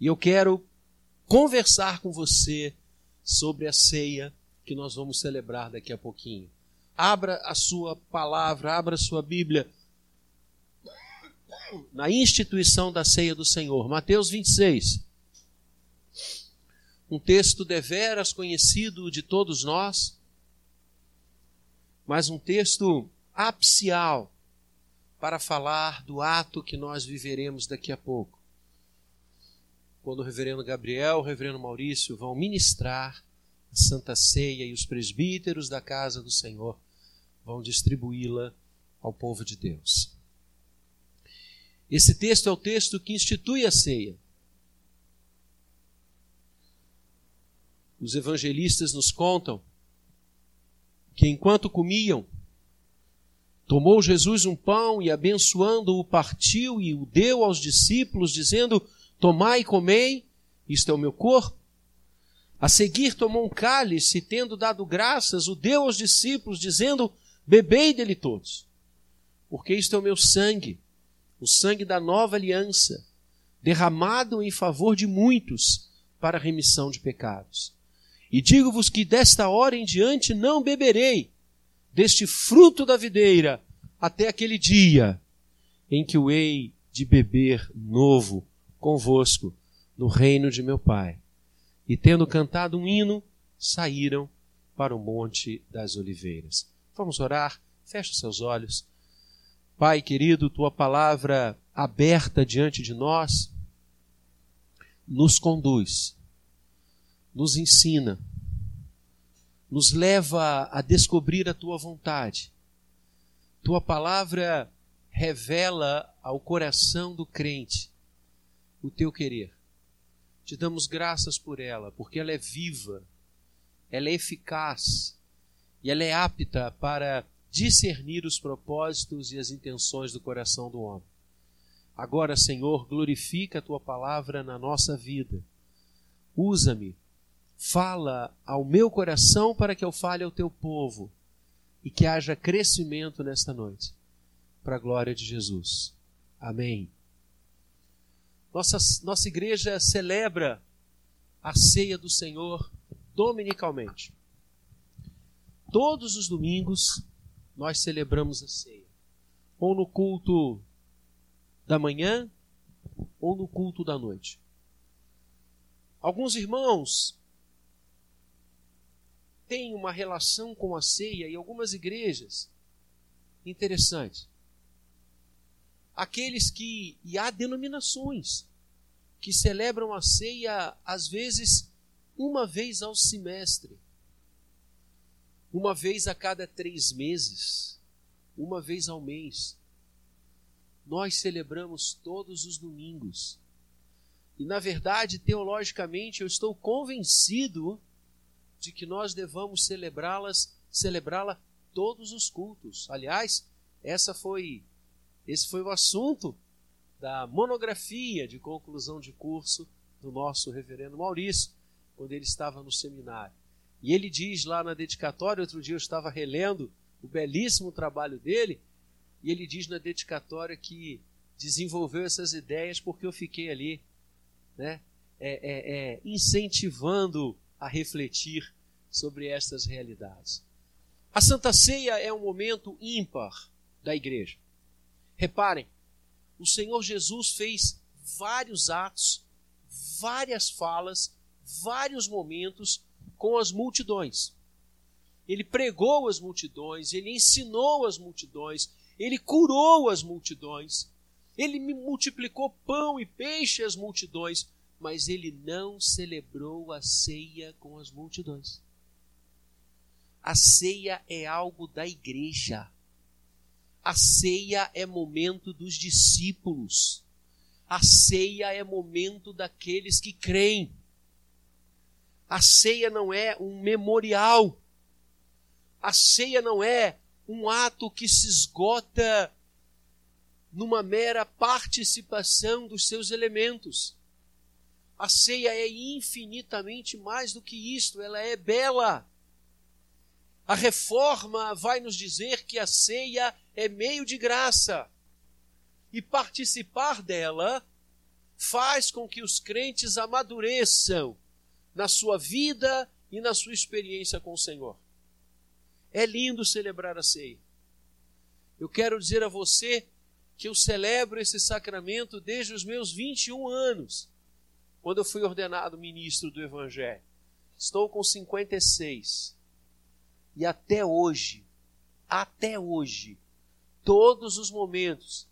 E eu quero conversar com você sobre a ceia que nós vamos celebrar daqui a pouquinho. Abra a sua palavra, abra a sua Bíblia na instituição da ceia do Senhor. Mateus 26. Um texto deveras conhecido de todos nós, mas um texto apicial para falar do ato que nós viveremos daqui a pouco. Quando o reverendo Gabriel, o reverendo Maurício vão ministrar a Santa Ceia e os presbíteros da casa do Senhor vão distribuí-la ao povo de Deus. Esse texto é o texto que institui a ceia. Os evangelistas nos contam que enquanto comiam, tomou Jesus um pão e abençoando-o partiu e o deu aos discípulos, dizendo: Tomai e comei, isto é o meu corpo. A seguir tomou um cálice, e tendo dado graças, o deu aos discípulos, dizendo: Bebei dele todos, porque isto é o meu sangue, o sangue da nova aliança, derramado em favor de muitos para a remissão de pecados. E digo-vos que desta hora em diante não beberei deste fruto da videira até aquele dia em que o hei de beber novo convosco no reino de meu Pai. E tendo cantado um hino, saíram para o Monte das Oliveiras. Vamos orar? Feche seus olhos. Pai querido, tua palavra aberta diante de nós nos conduz, nos ensina, nos leva a descobrir a tua vontade. Tua palavra revela ao coração do crente o teu querer. Te damos graças por ela, porque ela é viva, ela é eficaz e ela é apta para discernir os propósitos e as intenções do coração do homem. Agora, Senhor, glorifica a tua palavra na nossa vida. Usa-me, fala ao meu coração para que eu fale ao teu povo e que haja crescimento nesta noite, para a glória de Jesus. Amém. Nossa, nossa igreja celebra a ceia do Senhor dominicalmente. Todos os domingos nós celebramos a ceia, ou no culto da manhã, ou no culto da noite. Alguns irmãos têm uma relação com a ceia e algumas igrejas interessante. Aqueles que, e há denominações, que celebram a ceia às vezes uma vez ao semestre uma vez a cada três meses, uma vez ao mês. Nós celebramos todos os domingos. E, na verdade, teologicamente, eu estou convencido de que nós devamos celebrá-las, celebrá-la todos os cultos. Aliás, essa foi esse foi o assunto da monografia de conclusão de curso do nosso reverendo Maurício, quando ele estava no seminário. E ele diz lá na dedicatória, outro dia eu estava relendo o belíssimo trabalho dele, e ele diz na dedicatória que desenvolveu essas ideias porque eu fiquei ali, né, é, é, é, incentivando a refletir sobre estas realidades. A Santa Ceia é um momento ímpar da igreja. Reparem, o Senhor Jesus fez vários atos, várias falas, vários momentos com as multidões. Ele pregou as multidões, ele ensinou as multidões, ele curou as multidões, ele multiplicou pão e peixe às multidões, mas ele não celebrou a ceia com as multidões. A ceia é algo da igreja. A ceia é momento dos discípulos. A ceia é momento daqueles que creem. A ceia não é um memorial. A ceia não é um ato que se esgota numa mera participação dos seus elementos. A ceia é infinitamente mais do que isto, ela é bela. A reforma vai nos dizer que a ceia é meio de graça. E participar dela faz com que os crentes amadureçam na sua vida e na sua experiência com o Senhor. É lindo celebrar a ceia. Eu quero dizer a você que eu celebro esse sacramento desde os meus 21 anos, quando eu fui ordenado ministro do Evangelho. Estou com 56. E até hoje, até hoje, todos os momentos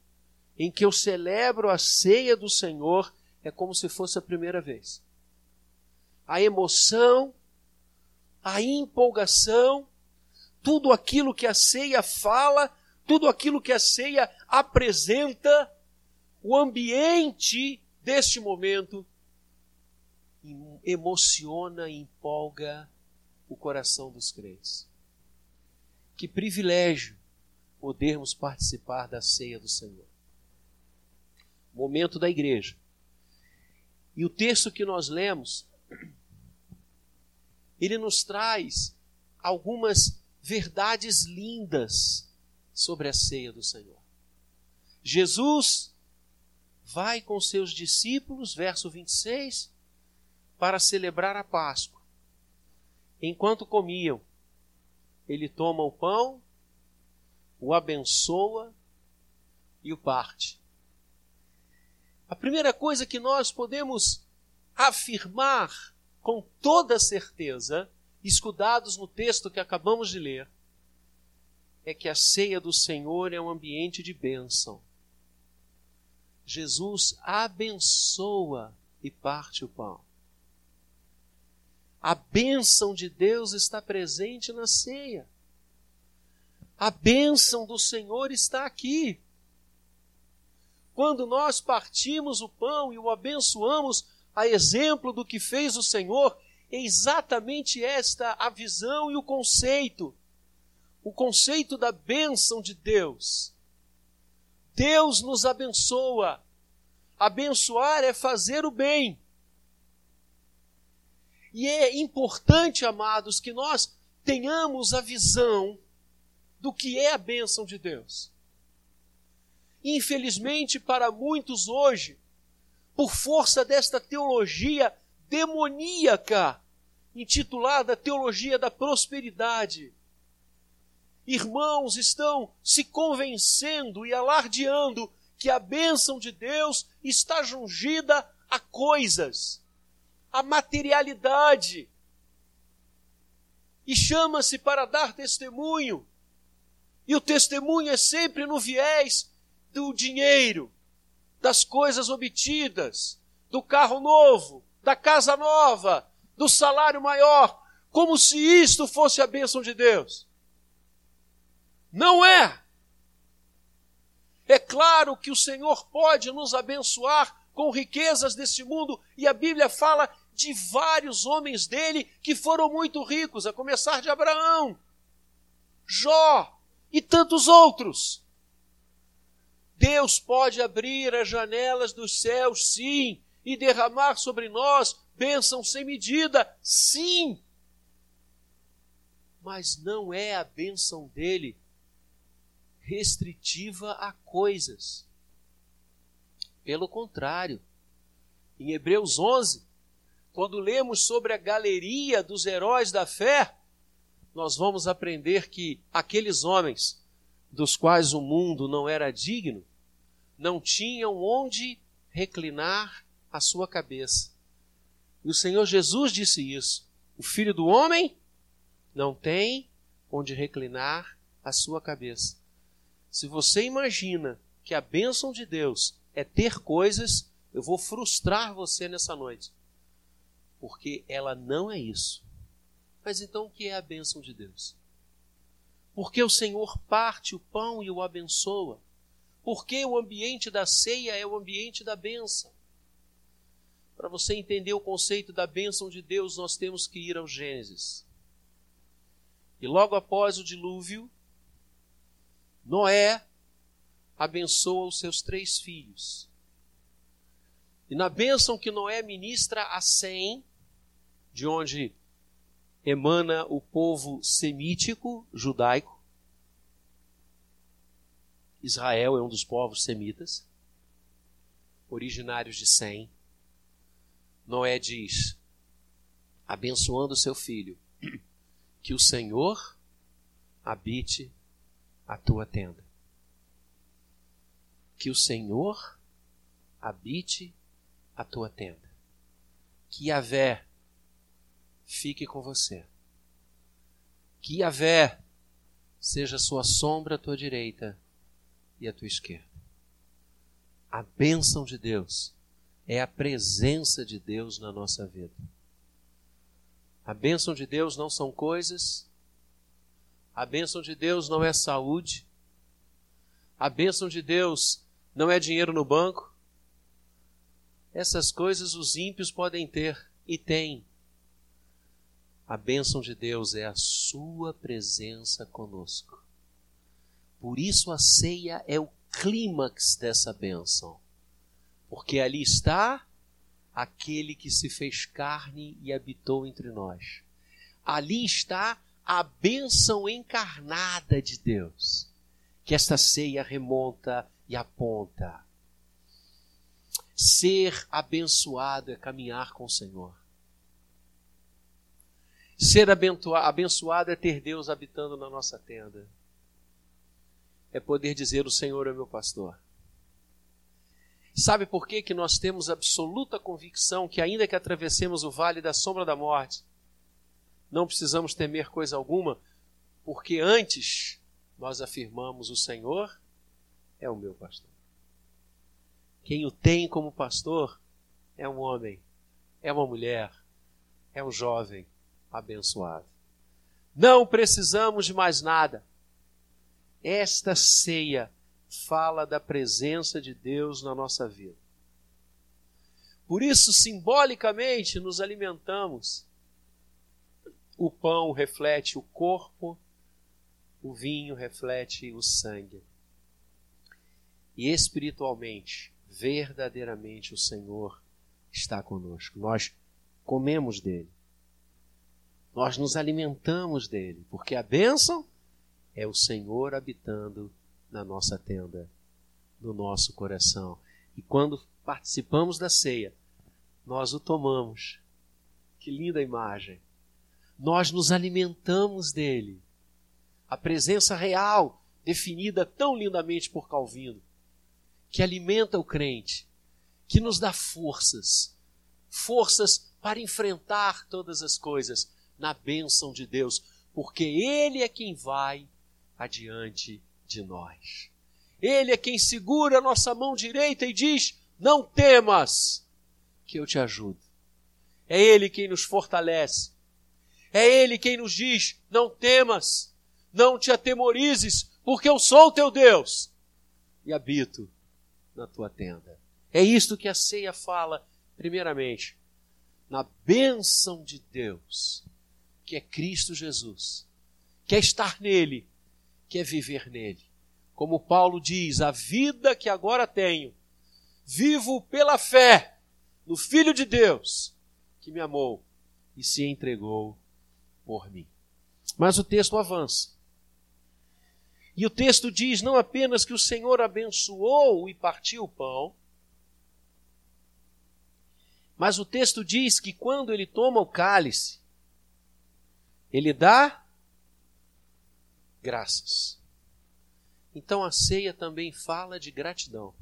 em que eu celebro a ceia do Senhor é como se fosse a primeira vez. A emoção, a empolgação, tudo aquilo que a ceia fala, tudo aquilo que a ceia apresenta, o ambiente deste momento emociona e empolga o coração dos crentes. Que privilégio podermos participar da ceia do Senhor. Momento da igreja. E o texto que nós lemos, ele nos traz algumas verdades lindas sobre a ceia do Senhor. Jesus vai com seus discípulos, verso 26, para celebrar a Páscoa. Enquanto comiam, ele toma o pão, o abençoa e o parte. A primeira coisa que nós podemos afirmar com toda certeza, escudados no texto que acabamos de ler, é que a ceia do Senhor é um ambiente de bênção. Jesus abençoa e parte o pão. A bênção de Deus está presente na ceia. A bênção do Senhor está aqui. Quando nós partimos o pão e o abençoamos, a exemplo do que fez o Senhor, é exatamente esta a visão e o conceito. O conceito da bênção de Deus. Deus nos abençoa. Abençoar é fazer o bem. E é importante, amados, que nós tenhamos a visão do que é a bênção de Deus. Infelizmente, para muitos hoje, por força desta teologia demoníaca, intitulada Teologia da Prosperidade, irmãos estão se convencendo e alardeando que a bênção de Deus está jungida a coisas, a materialidade. E chama-se para dar testemunho. E o testemunho é sempre no viés do dinheiro, das coisas obtidas, do carro novo, da casa nova, do salário maior, como se isto fosse a bênção de Deus. Não é. É claro que o Senhor pode nos abençoar com riquezas desse mundo, e a Bíblia fala de vários homens dele que foram muito ricos, a começar de Abraão, Jó e tantos outros. Deus pode abrir as janelas dos céus, sim, e derramar sobre nós bênção sem medida, sim. Mas não é a bênção dele restritiva a coisas. Pelo contrário, em Hebreus 11, quando lemos sobre a galeria dos heróis da fé, nós vamos aprender que aqueles homens dos quais o mundo não era digno, não tinham onde reclinar a sua cabeça. E o Senhor Jesus disse isso. O filho do homem não tem onde reclinar a sua cabeça. Se você imagina que a bênção de Deus é ter coisas, eu vou frustrar você nessa noite. Porque ela não é isso. Mas então o que é a bênção de Deus? Porque o Senhor parte o pão e o abençoa. Porque o ambiente da ceia é o ambiente da bênção. Para você entender o conceito da bênção de Deus, nós temos que ir ao Gênesis. E logo após o dilúvio, Noé abençoa os seus três filhos. E na bênção que Noé ministra a Sem, de onde emana o povo semítico, judaico, Israel é um dos povos semitas. originários de Sem, Noé diz, abençoando seu filho, que o Senhor habite a tua tenda. Que o Senhor habite a tua tenda. Que Yahvé fique com você. Que Yahvé seja sua sombra à tua direita e à tua esquerda. A bênção de Deus é a presença de Deus na nossa vida. A bênção de Deus não são coisas, a bênção de Deus não é saúde, a bênção de Deus não é dinheiro no banco. Essas coisas os ímpios podem ter e têm. A bênção de Deus é a Sua presença conosco. Por isso a ceia é o clímax dessa bênção porque ali está aquele que se fez carne e habitou entre nós. Ali está a bênção encarnada de Deus, que esta ceia remonta e aponta. Ser abençoado é caminhar com o Senhor. Ser abençoado é ter Deus habitando na nossa tenda. É poder dizer: O Senhor é meu pastor. Sabe por que, que nós temos absoluta convicção que, ainda que atravessemos o vale da sombra da morte, não precisamos temer coisa alguma? Porque antes nós afirmamos: O Senhor é o meu pastor. Quem o tem como pastor é um homem, é uma mulher, é um jovem abençoado. Não precisamos de mais nada. Esta ceia fala da presença de Deus na nossa vida. Por isso, simbolicamente, nos alimentamos. O pão reflete o corpo, o vinho reflete o sangue. E espiritualmente, verdadeiramente, o Senhor está conosco. Nós comemos dele. Nós nos alimentamos dele, porque a bênção é o Senhor habitando na nossa tenda, no nosso coração. E quando participamos da ceia, nós o tomamos. Que linda imagem! Nós nos alimentamos dele. A presença real, definida tão lindamente por Calvino, que alimenta o crente, que nos dá forças, forças para enfrentar todas as coisas na bênção de Deus, porque Ele é quem vai adiante de nós. Ele é quem segura a nossa mão direita e diz: Não temas, que eu te ajudo. É Ele quem nos fortalece. É Ele quem nos diz: Não temas, não te atemorizes, porque eu sou teu Deus e habito na tua tenda. É isto que a ceia fala, primeiramente, na bênção de Deus, que é Cristo Jesus, que é estar nele quer viver nele. Como Paulo diz, a vida que agora tenho, vivo pela fé no Filho de Deus, que me amou e se entregou por mim. Mas o texto avança. E o texto diz não apenas que o Senhor abençoou e partiu o pão, mas o texto diz que quando ele toma o cálice, ele dá graças. Então a ceia também fala de gratidão.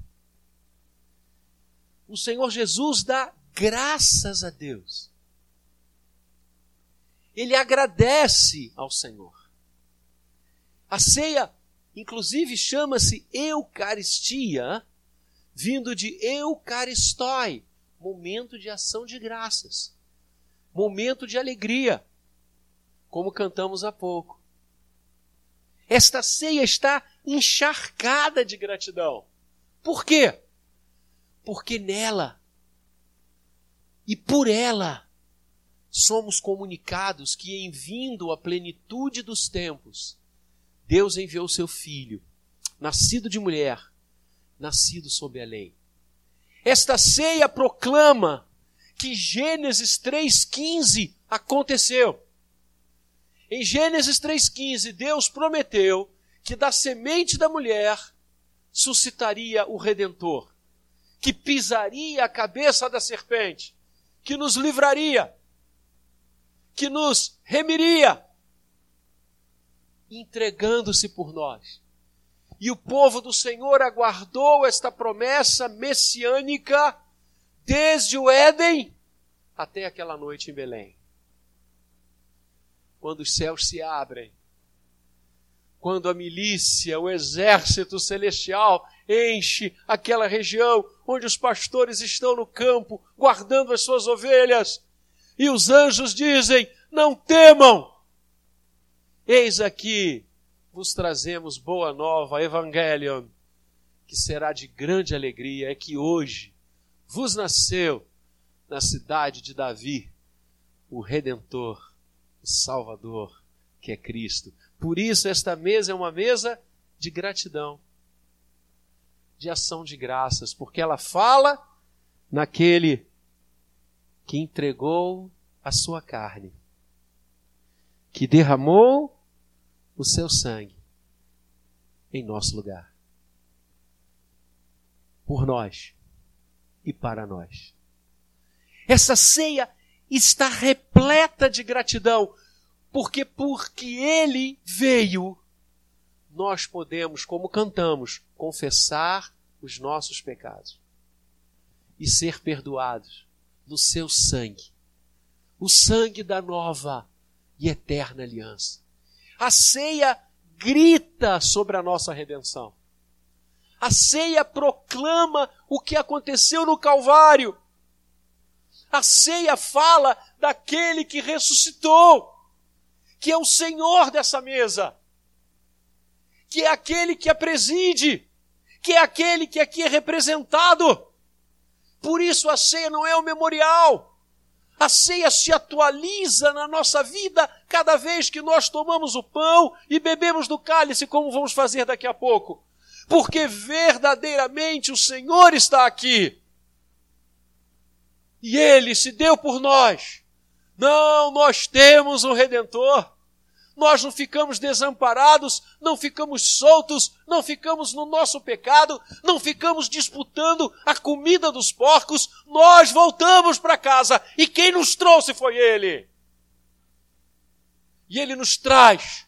O Senhor Jesus dá graças a Deus. Ele agradece ao Senhor. A ceia, inclusive, chama-se Eucaristia, vindo de Eucaristói, momento de ação de graças, momento de alegria, como cantamos há pouco. Esta ceia está encharcada de gratidão. Por quê? Porque nela e por ela somos comunicados que, em vindo a plenitude dos tempos, Deus enviou seu Filho, nascido de mulher, nascido sob a lei. Esta ceia proclama que Gênesis 3,15 aconteceu. Em Gênesis 3,15, Deus prometeu que da semente da mulher suscitaria o Redentor, que pisaria a cabeça da serpente, que nos livraria, que nos remiria, entregando-se por nós. E o povo do Senhor aguardou esta promessa messiânica desde o Éden até aquela noite em Belém. Quando os céus se abrem, quando a milícia, o exército celestial enche aquela região onde os pastores estão no campo guardando as suas ovelhas, e os anjos dizem: Não temam, eis aqui vos trazemos boa nova, Evangelion, que será de grande alegria, é que hoje vos nasceu na cidade de Davi o Redentor, o Salvador, que é Cristo. Por isso, esta mesa é uma mesa de gratidão, de ação de graças, porque ela fala naquele que entregou a sua carne, que derramou o seu sangue em nosso lugar. Por nós e para nós. Essa ceia está repleta de gratidão, porque porque ele veio, nós podemos, como cantamos, confessar os nossos pecados e ser perdoados no seu sangue, o sangue da nova e eterna aliança. A ceia grita sobre a nossa redenção. A ceia proclama o que aconteceu no Calvário. A ceia fala daquele que ressuscitou, que é o Senhor dessa mesa, que é aquele que a preside, que é aquele que aqui é representado. Por isso a ceia não é um memorial, a ceia se atualiza na nossa vida cada vez que nós tomamos o pão e bebemos do cálice, como vamos fazer daqui a pouco. Porque verdadeiramente o Senhor está aqui. E Ele se deu por nós. Não, nós temos um Redentor nós não ficamos desamparados, não ficamos soltos, não ficamos no nosso pecado, não ficamos disputando a comida dos porcos, nós voltamos para casa e quem nos trouxe foi Ele. E Ele nos traz,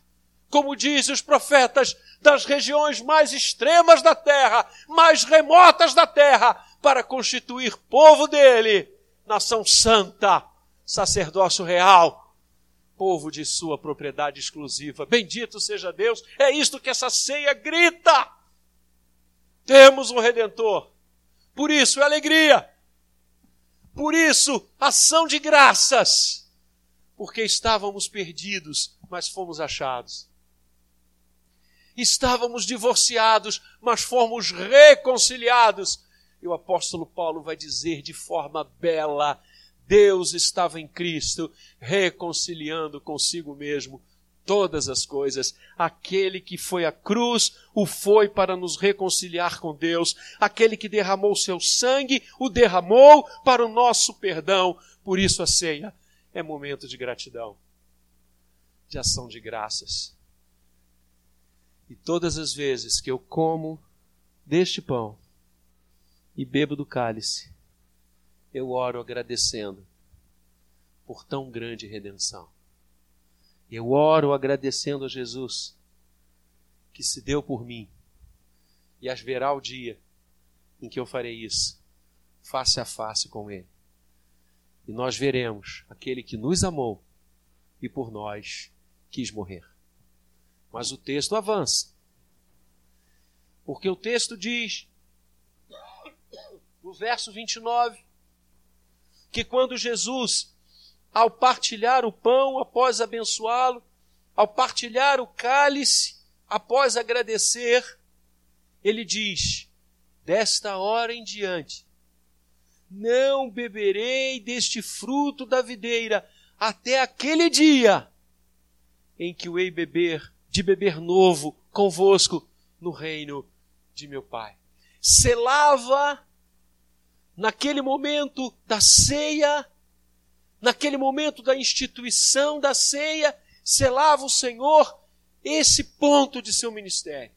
como dizem os profetas, das regiões mais extremas da terra, mais remotas da terra, para constituir povo dele, nação santa, sacerdócio real povo de sua propriedade exclusiva. Bendito seja Deus, é isto que essa ceia grita. Temos um redentor. Por isso é alegria. Por isso, ação de graças. Porque estávamos perdidos, mas fomos achados. Estávamos divorciados, mas fomos reconciliados. E o apóstolo Paulo vai dizer de forma bela: Deus estava em Cristo, reconciliando consigo mesmo todas as coisas. Aquele que foi à cruz, o foi para nos reconciliar com Deus. Aquele que derramou seu sangue, o derramou para o nosso perdão. Por isso a ceia é momento de gratidão, de ação de graças. E todas as vezes que eu como deste pão e bebo do cálice, eu oro agradecendo por tão grande redenção. Eu oro agradecendo a Jesus que se deu por mim e haverá o dia em que eu farei isso, face a face com Ele. E nós veremos aquele que nos amou e por nós quis morrer. Mas o texto avança. Porque o texto diz, verso 29, que quando Jesus, ao partilhar o pão após abençoá-lo, ao partilhar o cálice após agradecer, ele diz: Desta hora em diante, não beberei deste fruto da videira até aquele dia em que o hei beber, de beber novo convosco no reino de meu Pai. Selava naquele momento da ceia, naquele momento da instituição da ceia, selava o Senhor esse ponto de seu ministério.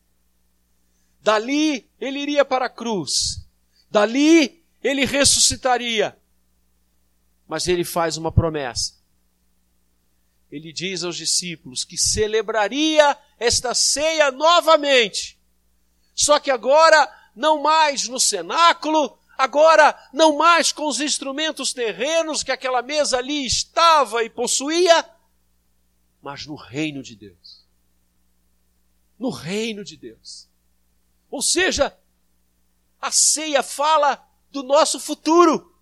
Dali ele iria para a cruz. Dali ele ressuscitaria. Mas ele faz uma promessa. Ele diz aos discípulos que celebraria esta ceia novamente. Só que agora, não mais no cenáculo, agora não mais com os instrumentos terrenos que aquela mesa ali estava e possuía, mas no reino de Deus. No reino de Deus. Ou seja, a ceia fala do nosso futuro.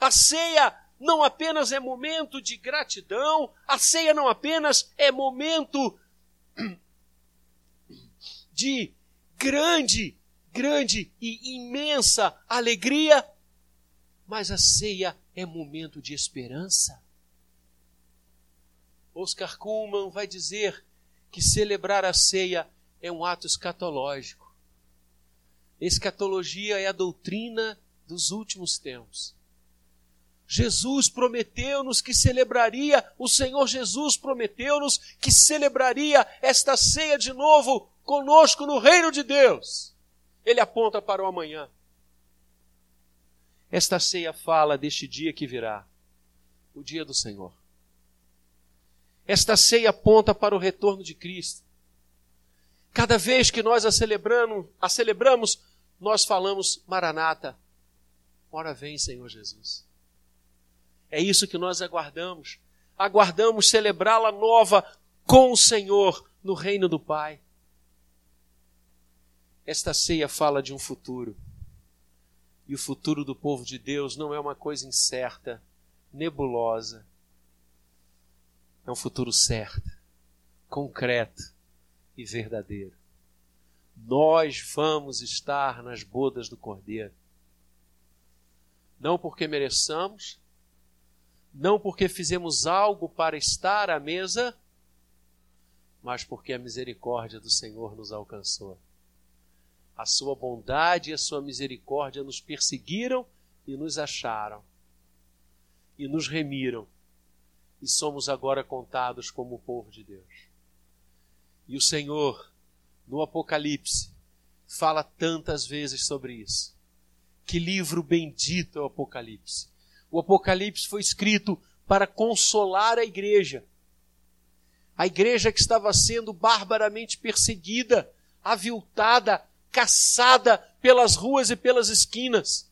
A ceia não apenas é momento de gratidão, a ceia não apenas é momento de grande, grande e imensa alegria, mas a ceia é momento de esperança. Oscar Kuhlmann vai dizer que celebrar a ceia é um ato escatológico. Escatologia é a doutrina dos últimos tempos. Jesus prometeu-nos que celebraria, o Senhor Jesus prometeu-nos que celebraria esta ceia de novo conosco no reino de Deus. Ele aponta para o amanhã. Esta ceia fala deste dia que virá, o dia do Senhor. Esta ceia aponta para o retorno de Cristo. Cada vez que nós a celebramos, a celebramos, nós falamos Maranata. Ora vem, Senhor Jesus. É isso que nós aguardamos. Aguardamos celebrá-la nova com o Senhor no reino do Pai. Esta ceia fala de um futuro. E o futuro do povo de Deus não é uma coisa incerta, nebulosa. É um futuro certo, concreto e verdadeiro. Nós vamos estar nas bodas do Cordeiro. Não porque mereçamos, não porque fizemos algo para estar à mesa, mas porque a misericórdia do Senhor nos alcançou. A sua bondade e a sua misericórdia nos perseguiram e nos acharam, e nos remiram, e somos agora contados como o povo de Deus. E o Senhor, no Apocalipse, fala tantas vezes sobre isso. Que livro bendito é o Apocalipse o Apocalipse foi escrito para consolar a igreja. A igreja que estava sendo barbaramente perseguida, aviltada, caçada pelas ruas e pelas esquinas.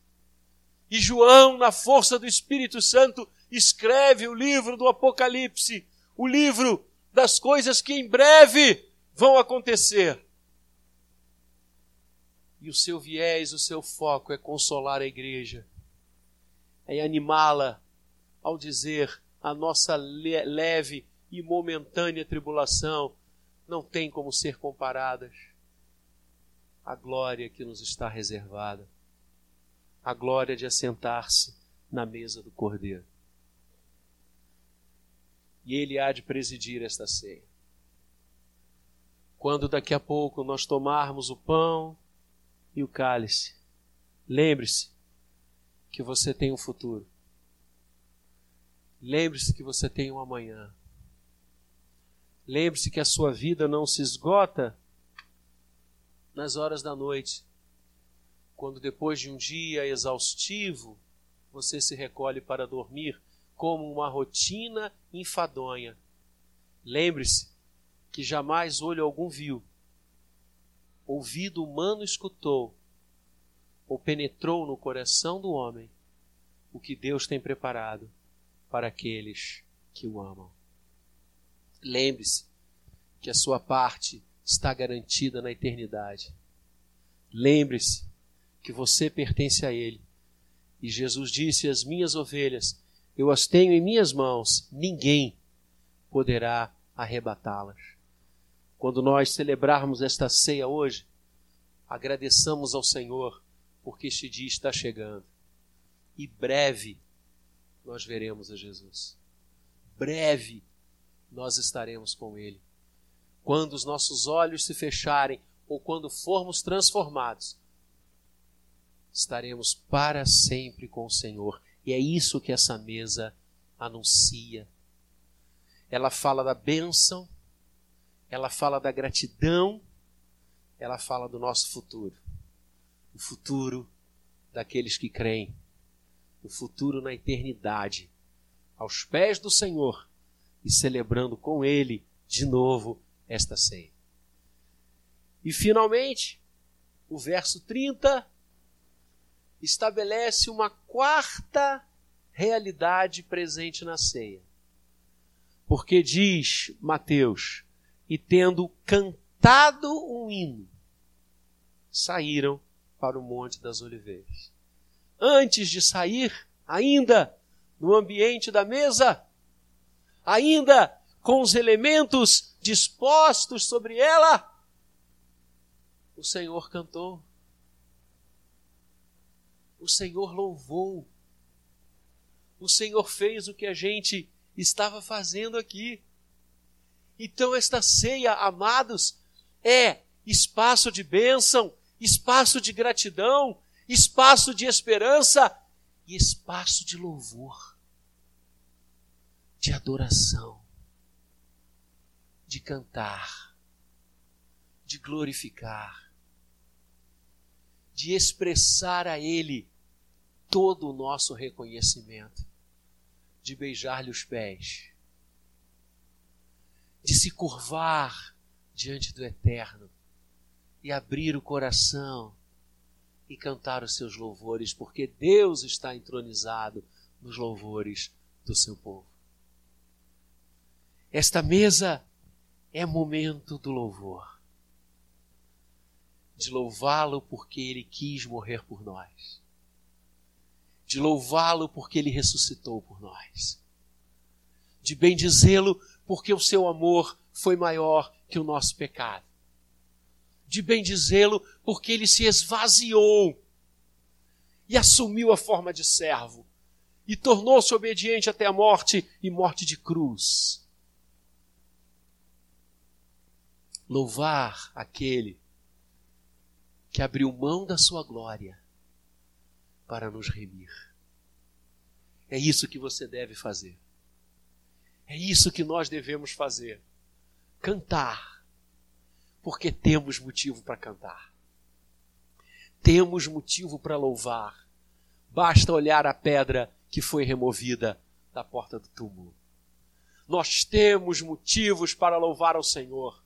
E João, na força do Espírito Santo, escreve o livro do Apocalipse, o livro das coisas que em breve vão acontecer. E o seu viés, o seu foco é consolar a igreja é animá-la ao dizer a nossa leve e momentânea tribulação não tem como ser comparadas à glória que nos está reservada, a glória de assentar-se na mesa do Cordeiro. E ele há de presidir esta ceia. Quando daqui a pouco nós tomarmos o pão e o cálice, lembre-se, que você tem um futuro. Lembre-se que você tem um amanhã. Lembre-se que a sua vida não se esgota nas horas da noite, quando depois de um dia exaustivo você se recolhe para dormir como uma rotina enfadonha. Lembre-se que jamais olho algum viu, ouvido humano escutou ou penetrou no coração do homem o que Deus tem preparado para aqueles que o amam. Lembre-se que a sua parte está garantida na eternidade. Lembre-se que você pertence a Ele. E Jesus disse: As minhas ovelhas, eu as tenho em minhas mãos, ninguém poderá arrebatá-las. Quando nós celebrarmos esta ceia hoje, agradeçamos ao Senhor porque este dia está chegando. E breve nós veremos a Jesus. Breve nós estaremos com Ele. Quando os nossos olhos se fecharem ou quando formos transformados, estaremos para sempre com o Senhor. E é isso que essa mesa anuncia. Ela fala da bênção, ela fala da gratidão, ela fala do nosso futuro o futuro daqueles que creem o futuro na eternidade, aos pés do Senhor e celebrando com Ele de novo esta ceia. E finalmente, o verso 30 estabelece uma quarta realidade presente na ceia. Porque diz Mateus, e tendo cantado um hino, saíram para o Monte das Oliveiras. Antes de sair, ainda no ambiente da mesa, ainda com os elementos dispostos sobre ela, o Senhor cantou. O Senhor louvou. O Senhor fez o que a gente estava fazendo aqui. Então, esta ceia, amados, é espaço de bênção, espaço de gratidão, espaço de esperança e espaço de louvor, de adoração, de cantar, de glorificar, de expressar a Ele todo o nosso reconhecimento, de beijar-lhe os pés, de se curvar diante do Eterno e abrir o coração e cantar os seus louvores, porque Deus está entronizado nos louvores do seu povo. Esta mesa é momento do louvor, de louvá-lo porque ele quis morrer por nós, de louvá-lo porque ele ressuscitou por nós, de bendizê-lo porque o seu amor foi maior que o nosso pecado. De bendizê-lo, porque ele se esvaziou e assumiu a forma de servo e tornou-se obediente até a morte e morte de cruz. Louvar aquele que abriu mão da sua glória para nos remir. É isso que você deve fazer. É isso que nós devemos fazer. Cantar porque temos motivo para cantar. Temos motivo para louvar. Basta olhar a pedra que foi removida da porta do túmulo. Nós temos motivos para louvar ao Senhor.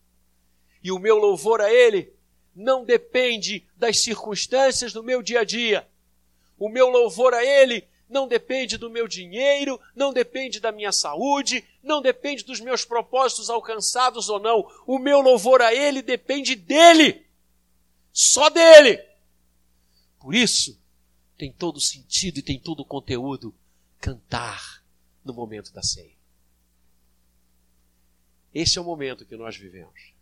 E o meu louvor a Ele não depende das circunstâncias do meu dia a dia. O meu louvor a Ele não depende do meu dinheiro, não depende da minha saúde, não depende dos meus propósitos alcançados ou não. O meu louvor a Ele depende dEle. Só dEle. Por isso, tem todo sentido e tem todo conteúdo cantar no momento da ceia. Esse é o momento que nós vivemos.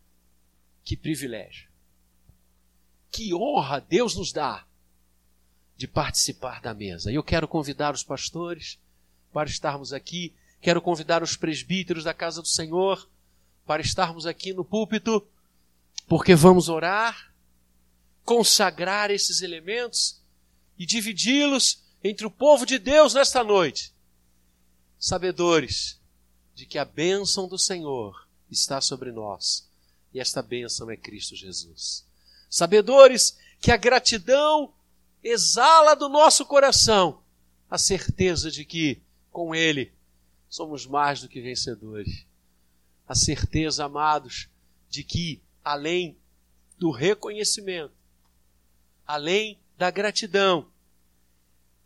Que privilégio. Que honra Deus nos dá de participar da mesa. E eu quero convidar os pastores para estarmos aqui, quero convidar os presbíteros da casa do Senhor para estarmos aqui no púlpito, porque vamos orar, consagrar esses elementos e dividi-los entre o povo de Deus nesta noite. Sabedores de que a bênção do Senhor está sobre nós e esta bênção é Cristo Jesus. Sabedores que a gratidão exala do nosso coração a certeza de que, com Ele, somos mais do que vencedores. A certeza, amados, de que, além do reconhecimento, além da gratidão,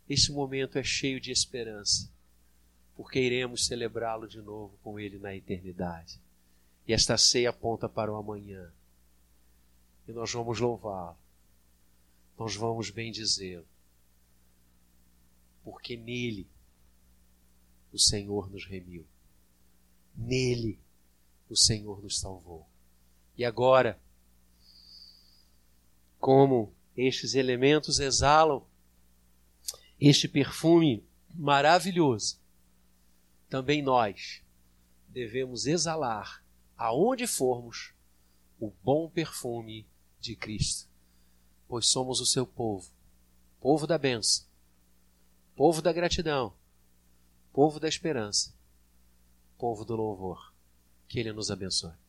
esse momento é cheio de esperança, porque iremos celebrá-lo de novo com Ele na eternidade. E esta ceia aponta para o amanhã. E nós vamos louvá-lo nós vamos bendizê-lo. Porque nele o Senhor nos remiu. Nele o Senhor nos salvou. E agora, como estes elementos exalam este perfume maravilhoso, também nós devemos exalar, aonde formos, o bom perfume de Cristo pois somos o seu povo, povo da benção, povo da gratidão, povo da esperança, povo do louvor. Que Ele nos abençoe.